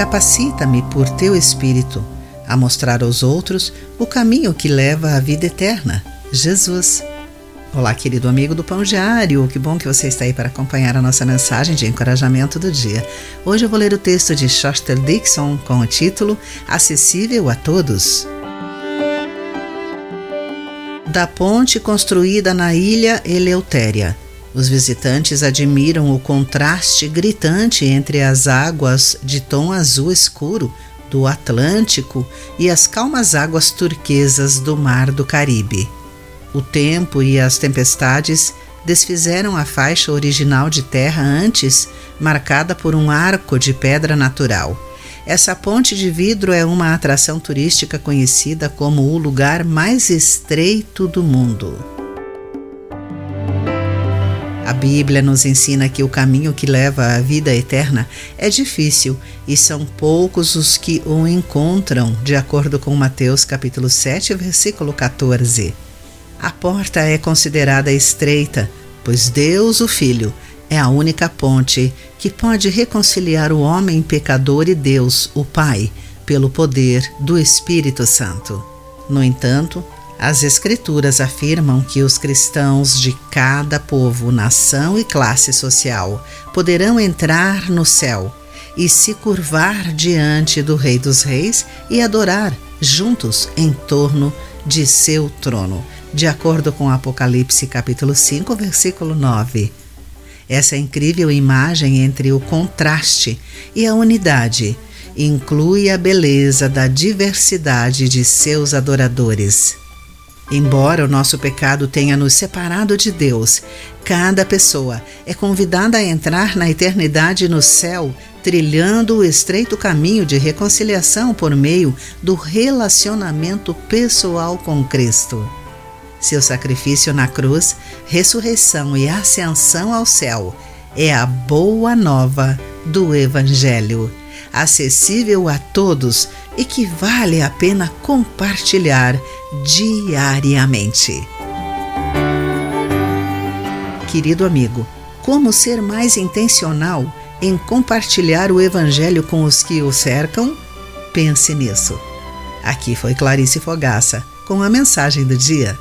capacita-me por teu Espírito a mostrar aos outros o caminho que leva à vida eterna, Jesus. Olá, querido amigo do Pão Diário, que bom que você está aí para acompanhar a nossa mensagem de encorajamento do dia. Hoje eu vou ler o texto de Shoster Dixon com o título Acessível a Todos. Da ponte construída na ilha Eleutéria. Os visitantes admiram o contraste gritante entre as águas de tom azul escuro do Atlântico e as calmas águas turquesas do Mar do Caribe. O tempo e as tempestades desfizeram a faixa original de terra antes marcada por um arco de pedra natural. Essa ponte de vidro é uma atração turística conhecida como o lugar mais estreito do mundo. A Bíblia nos ensina que o caminho que leva à vida eterna é difícil e são poucos os que o encontram, de acordo com Mateus capítulo 7, versículo 14. A porta é considerada estreita, pois Deus, o Filho, é a única ponte que pode reconciliar o homem pecador e Deus, o Pai, pelo poder do Espírito Santo. No entanto, as Escrituras afirmam que os cristãos de cada povo, nação e classe social poderão entrar no céu e se curvar diante do Rei dos Reis e adorar juntos em torno de seu trono de acordo com Apocalipse capítulo 5, versículo 9. Essa incrível imagem entre o contraste e a unidade inclui a beleza da diversidade de seus adoradores. Embora o nosso pecado tenha nos separado de Deus, cada pessoa é convidada a entrar na eternidade no céu, trilhando o estreito caminho de reconciliação por meio do relacionamento pessoal com Cristo. Seu sacrifício na cruz, ressurreição e ascensão ao céu é a boa nova do Evangelho, acessível a todos e que vale a pena compartilhar diariamente. Querido amigo, como ser mais intencional em compartilhar o Evangelho com os que o cercam? Pense nisso. Aqui foi Clarice Fogaça com a mensagem do dia.